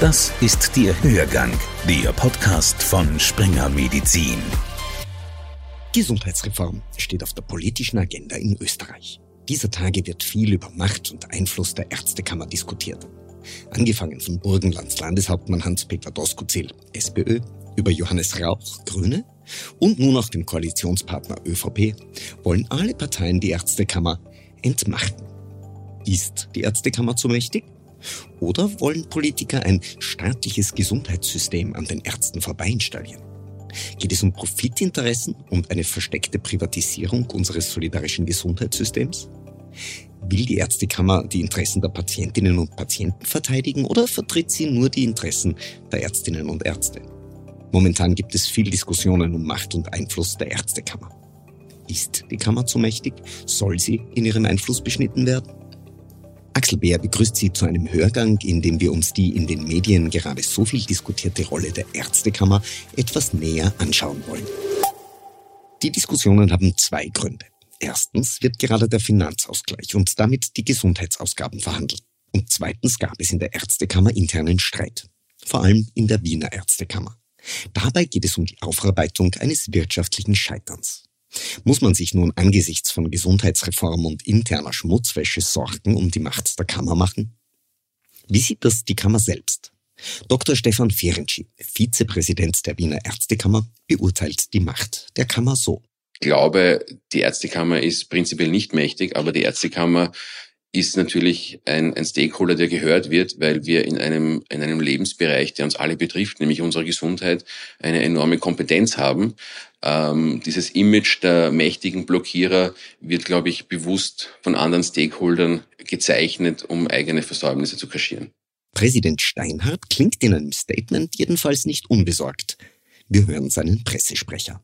Das ist der Hörgang, der Podcast von Springer Medizin. Gesundheitsreform steht auf der politischen Agenda in Österreich. Dieser Tage wird viel über Macht und Einfluss der Ärztekammer diskutiert. Angefangen von Burgenlands Landeshauptmann Hans-Peter Doskozil, SPÖ, über Johannes Rauch, Grüne und nun auch den Koalitionspartner ÖVP, wollen alle Parteien die Ärztekammer entmachten. Ist die Ärztekammer zu mächtig? Oder wollen Politiker ein staatliches Gesundheitssystem an den Ärzten vorbei installieren? Geht es um Profitinteressen und eine versteckte Privatisierung unseres solidarischen Gesundheitssystems? Will die Ärztekammer die Interessen der Patientinnen und Patienten verteidigen oder vertritt sie nur die Interessen der Ärztinnen und Ärzte? Momentan gibt es viel Diskussionen um Macht und Einfluss der Ärztekammer. Ist die Kammer zu mächtig? Soll sie in ihrem Einfluss beschnitten werden? Axel Bär begrüßt Sie zu einem Hörgang, in dem wir uns die in den Medien gerade so viel diskutierte Rolle der Ärztekammer etwas näher anschauen wollen. Die Diskussionen haben zwei Gründe. Erstens wird gerade der Finanzausgleich und damit die Gesundheitsausgaben verhandelt. Und zweitens gab es in der Ärztekammer internen Streit. Vor allem in der Wiener Ärztekammer. Dabei geht es um die Aufarbeitung eines wirtschaftlichen Scheiterns. Muss man sich nun angesichts von Gesundheitsreform und interner Schmutzwäsche Sorgen um die Macht der Kammer machen? Wie sieht das die Kammer selbst? Dr. Stefan Ferenczi, Vizepräsident der Wiener Ärztekammer, beurteilt die Macht der Kammer so. Ich glaube, die Ärztekammer ist prinzipiell nicht mächtig, aber die Ärztekammer ist natürlich ein, ein Stakeholder, der gehört wird, weil wir in einem, in einem Lebensbereich, der uns alle betrifft, nämlich unsere Gesundheit, eine enorme Kompetenz haben. Ähm, dieses Image der mächtigen Blockierer wird, glaube ich, bewusst von anderen Stakeholdern gezeichnet, um eigene Versäumnisse zu kaschieren. Präsident Steinhardt klingt in einem Statement jedenfalls nicht unbesorgt. Wir hören seinen Pressesprecher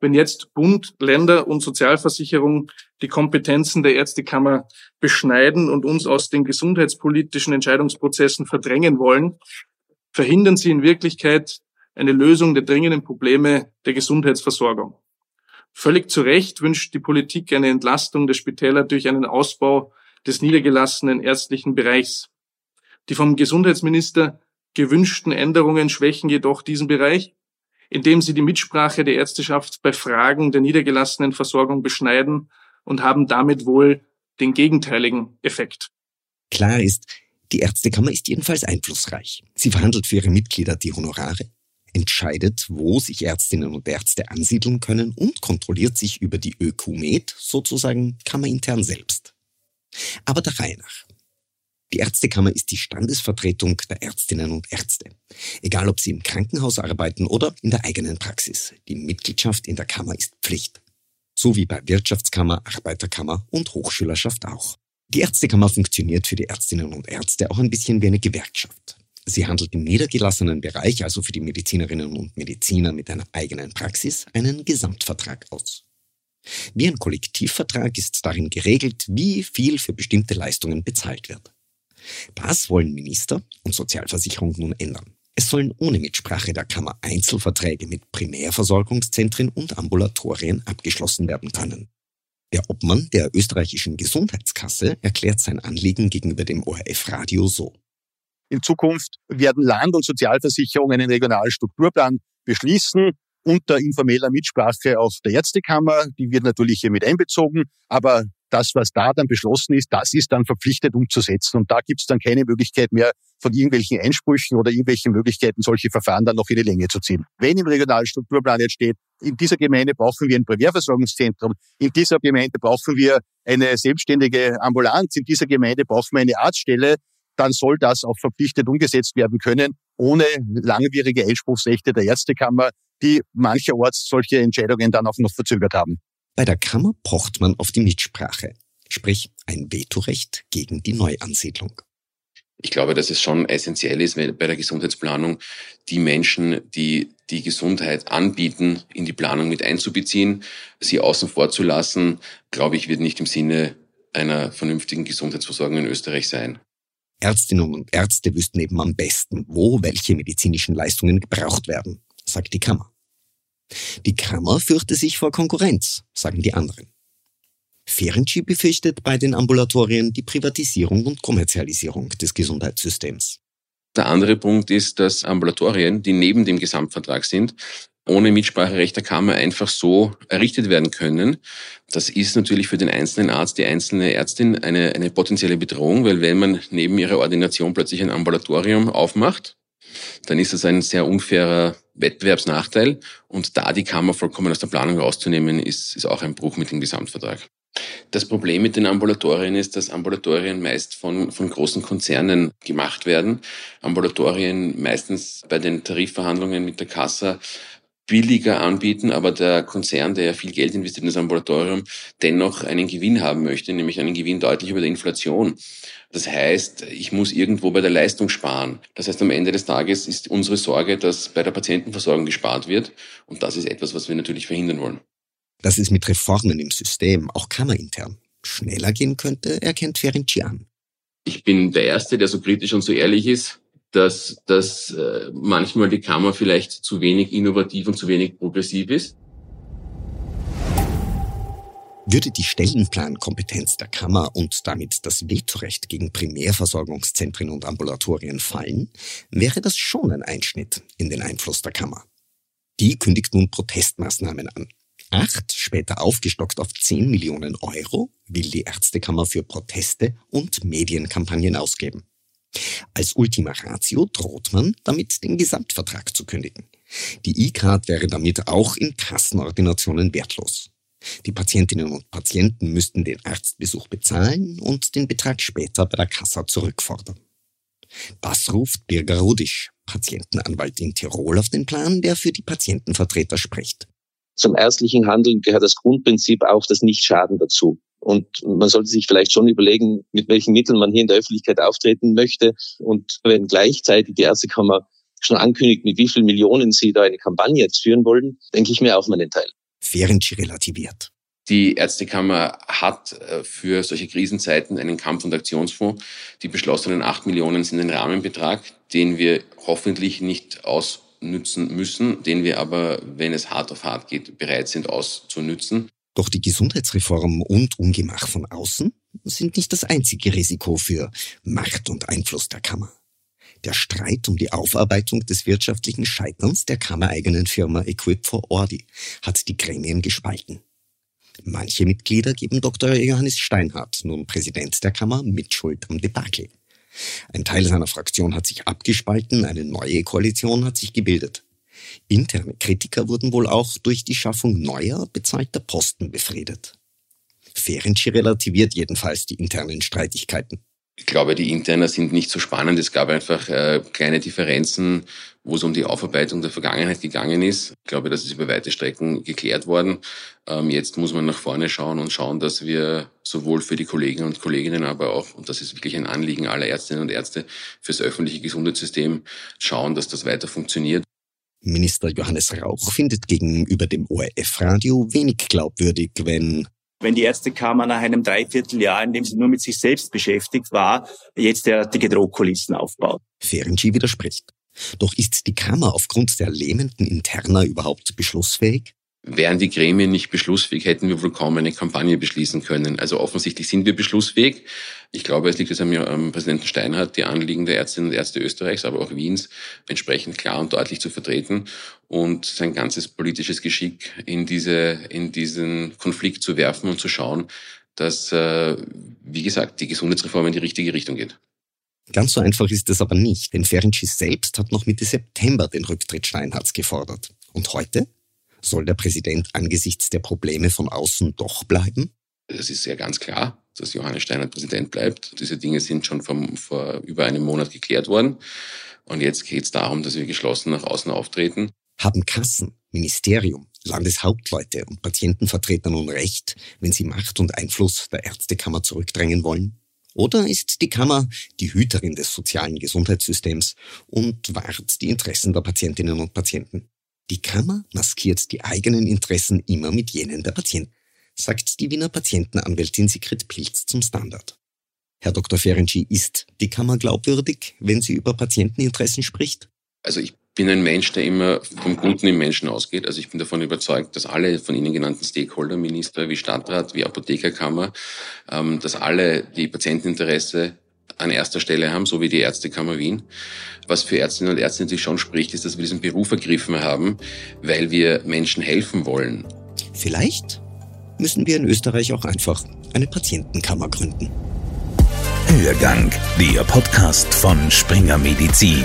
wenn jetzt Bund, Länder und Sozialversicherung die Kompetenzen der Ärztekammer beschneiden und uns aus den gesundheitspolitischen Entscheidungsprozessen verdrängen wollen, verhindern sie in Wirklichkeit eine Lösung der dringenden Probleme der Gesundheitsversorgung. Völlig zu Recht wünscht die Politik eine Entlastung der Spitäler durch einen Ausbau des niedergelassenen ärztlichen Bereichs. Die vom Gesundheitsminister gewünschten Änderungen schwächen jedoch diesen Bereich indem sie die Mitsprache der Ärzteschaft bei Fragen der niedergelassenen Versorgung beschneiden und haben damit wohl den gegenteiligen Effekt. Klar ist, die Ärztekammer ist jedenfalls einflussreich. Sie verhandelt für ihre Mitglieder die Honorare, entscheidet, wo sich Ärztinnen und Ärzte ansiedeln können und kontrolliert sich über die Ökumet, sozusagen kammerintern selbst. Aber der Reihe nach. Die Ärztekammer ist die Standesvertretung der Ärztinnen und Ärzte. Egal, ob sie im Krankenhaus arbeiten oder in der eigenen Praxis. Die Mitgliedschaft in der Kammer ist Pflicht. So wie bei Wirtschaftskammer, Arbeiterkammer und Hochschülerschaft auch. Die Ärztekammer funktioniert für die Ärztinnen und Ärzte auch ein bisschen wie eine Gewerkschaft. Sie handelt im niedergelassenen Bereich, also für die Medizinerinnen und Mediziner mit einer eigenen Praxis, einen Gesamtvertrag aus. Wie ein Kollektivvertrag ist darin geregelt, wie viel für bestimmte Leistungen bezahlt wird. Das wollen Minister und Sozialversicherung nun ändern. Es sollen ohne Mitsprache der Kammer Einzelverträge mit Primärversorgungszentren und Ambulatorien abgeschlossen werden können. Der Obmann der österreichischen Gesundheitskasse erklärt sein Anliegen gegenüber dem ORF-Radio so. In Zukunft werden Land- und Sozialversicherungen einen regionalen Strukturplan beschließen, unter informeller Mitsprache aus der Ärztekammer. Die wird natürlich hier mit einbezogen, aber das, was da dann beschlossen ist, das ist dann verpflichtet umzusetzen. Und da gibt es dann keine Möglichkeit mehr von irgendwelchen Einsprüchen oder irgendwelchen Möglichkeiten, solche Verfahren dann noch in die Länge zu ziehen. Wenn im regionalen Strukturplan jetzt steht, in dieser Gemeinde brauchen wir ein Primärversorgungszentrum, in dieser Gemeinde brauchen wir eine selbstständige Ambulanz, in dieser Gemeinde brauchen wir eine Arztstelle, dann soll das auch verpflichtet umgesetzt werden können, ohne langwierige Einspruchsrechte der Ärztekammer, die mancherorts solche Entscheidungen dann auch noch verzögert haben. Bei der Kammer pocht man auf die Mitsprache, sprich ein Vetorecht gegen die Neuansiedlung. Ich glaube, dass es schon essentiell ist, bei der Gesundheitsplanung die Menschen, die die Gesundheit anbieten, in die Planung mit einzubeziehen. Sie außen vor zu lassen, glaube ich, wird nicht im Sinne einer vernünftigen Gesundheitsversorgung in Österreich sein. Ärztinnen und Ärzte wüssten eben am besten, wo welche medizinischen Leistungen gebraucht werden, sagt die Kammer. Die Kammer fürchte sich vor Konkurrenz, sagen die anderen. Ferenczi befürchtet bei den Ambulatorien die Privatisierung und Kommerzialisierung des Gesundheitssystems. Der andere Punkt ist, dass Ambulatorien, die neben dem Gesamtvertrag sind, ohne Mitspracherecht der Kammer einfach so errichtet werden können. Das ist natürlich für den einzelnen Arzt, die einzelne Ärztin eine, eine potenzielle Bedrohung, weil wenn man neben ihrer Ordination plötzlich ein Ambulatorium aufmacht, dann ist das ein sehr unfairer Wettbewerbsnachteil und da die Kammer vollkommen aus der Planung rauszunehmen, ist, ist auch ein Bruch mit dem Gesamtvertrag. Das Problem mit den Ambulatorien ist, dass Ambulatorien meist von, von großen Konzernen gemacht werden. Ambulatorien meistens bei den Tarifverhandlungen mit der Kassa billiger anbieten, aber der Konzern, der ja viel Geld investiert in das Ambulatorium, dennoch einen Gewinn haben möchte, nämlich einen Gewinn deutlich über der Inflation. Das heißt, ich muss irgendwo bei der Leistung sparen. Das heißt, am Ende des Tages ist unsere Sorge, dass bei der Patientenversorgung gespart wird. Und das ist etwas, was wir natürlich verhindern wollen. Dass es mit Reformen im System, auch kammerintern, schneller gehen könnte, erkennt Ferenczi an. Ich bin der Erste, der so kritisch und so ehrlich ist, dass, dass äh, manchmal die Kammer vielleicht zu wenig innovativ und zu wenig progressiv ist. Würde die Stellenplankompetenz der Kammer und damit das Vetorecht gegen Primärversorgungszentren und Ambulatorien fallen, wäre das schon ein Einschnitt in den Einfluss der Kammer. Die kündigt nun Protestmaßnahmen an. Acht, später aufgestockt auf 10 Millionen Euro, will die Ärztekammer für Proteste und Medienkampagnen ausgeben. Als Ultima Ratio droht man, damit den Gesamtvertrag zu kündigen. Die E-Card wäre damit auch in Kassenordinationen wertlos. Die Patientinnen und Patienten müssten den Arztbesuch bezahlen und den Betrag später bei der Kassa zurückfordern. Das ruft Birger Rudisch, Patientenanwalt in Tirol, auf den Plan, der für die Patientenvertreter spricht. Zum ärztlichen Handeln gehört das Grundprinzip auch das Nichtschaden dazu. Und man sollte sich vielleicht schon überlegen, mit welchen Mitteln man hier in der Öffentlichkeit auftreten möchte. Und wenn gleichzeitig die Ärztekammer schon ankündigt, mit wie vielen Millionen sie da eine Kampagne jetzt führen wollen, denke ich mir auch mal den Teil. Ferenczi relativiert. Die Ärztekammer hat äh, für solche Krisenzeiten einen Kampf- und Aktionsfonds. Die beschlossenen acht Millionen sind ein Rahmenbetrag, den wir hoffentlich nicht ausnützen müssen, den wir aber, wenn es hart auf hart geht, bereit sind auszunützen. Doch die Gesundheitsreform und Ungemach von außen sind nicht das einzige Risiko für Macht und Einfluss der Kammer. Der Streit um die Aufarbeitung des wirtschaftlichen Scheiterns der kammereigenen Firma Equip for Ordi hat die Gremien gespalten. Manche Mitglieder geben Dr. Johannes Steinhardt, nun Präsident der Kammer, Mitschuld am Debakel. Ein Teil seiner Fraktion hat sich abgespalten, eine neue Koalition hat sich gebildet. Interne Kritiker wurden wohl auch durch die Schaffung neuer, bezahlter Posten befriedet. Ferenczi relativiert jedenfalls die internen Streitigkeiten. Ich glaube, die Interner sind nicht so spannend. Es gab einfach äh, kleine Differenzen, wo es um die Aufarbeitung der Vergangenheit gegangen ist. Ich glaube, das ist über weite Strecken geklärt worden. Ähm, jetzt muss man nach vorne schauen und schauen, dass wir sowohl für die Kolleginnen und Kolleginnen, aber auch, und das ist wirklich ein Anliegen aller Ärztinnen und Ärzte, fürs öffentliche Gesundheitssystem schauen, dass das weiter funktioniert. Minister Johannes Rauch findet gegenüber dem ORF-Radio wenig glaubwürdig, wenn wenn die Ärztekammer nach einem Dreivierteljahr, in dem sie nur mit sich selbst beschäftigt war, jetzt derartige Drohkulissen aufbaut. Ferenczi widerspricht. Doch ist die Kammer aufgrund der lähmenden Interna überhaupt beschlussfähig? Wären die Gremien nicht beschlussfähig, hätten wir wohl kaum eine Kampagne beschließen können. Also offensichtlich sind wir beschlussfähig. Ich glaube, es liegt jetzt am, Präsidenten Steinhardt, die Anliegen der Ärztinnen und Ärzte Österreichs, aber auch Wiens entsprechend klar und deutlich zu vertreten und sein ganzes politisches Geschick in diese, in diesen Konflikt zu werfen und zu schauen, dass, äh, wie gesagt, die Gesundheitsreform in die richtige Richtung geht. Ganz so einfach ist es aber nicht, denn Ferenczi selbst hat noch Mitte September den Rücktritt Steinhardts gefordert. Und heute? Soll der Präsident angesichts der Probleme von außen doch bleiben? Es ist ja ganz klar, dass Johannes Steiner Präsident bleibt. Diese Dinge sind schon vom, vor über einem Monat geklärt worden. Und jetzt geht es darum, dass wir geschlossen nach außen auftreten. Haben Kassen, Ministerium, Landeshauptleute und Patientenvertreter nun recht, wenn sie Macht und Einfluss der Ärztekammer zurückdrängen wollen? Oder ist die Kammer die Hüterin des sozialen Gesundheitssystems und wahrt die Interessen der Patientinnen und Patienten? Die Kammer maskiert die eigenen Interessen immer mit jenen der Patienten, sagt die Wiener Patientenanwältin Sigrid Pilz zum Standard. Herr Dr. Ferenczi, ist die Kammer glaubwürdig, wenn sie über Patienteninteressen spricht? Also ich bin ein Mensch, der immer vom Guten im Menschen ausgeht. Also ich bin davon überzeugt, dass alle von Ihnen genannten Stakeholder, Minister wie Stadtrat, wie Apothekerkammer, ähm, dass alle die Patienteninteresse an erster Stelle haben, so wie die Ärztekammer Wien. Was für Ärztinnen und Ärzte natürlich schon spricht, ist, dass wir diesen Beruf ergriffen haben, weil wir Menschen helfen wollen. Vielleicht müssen wir in Österreich auch einfach eine Patientenkammer gründen. Hörgang, der Podcast von Springer Medizin.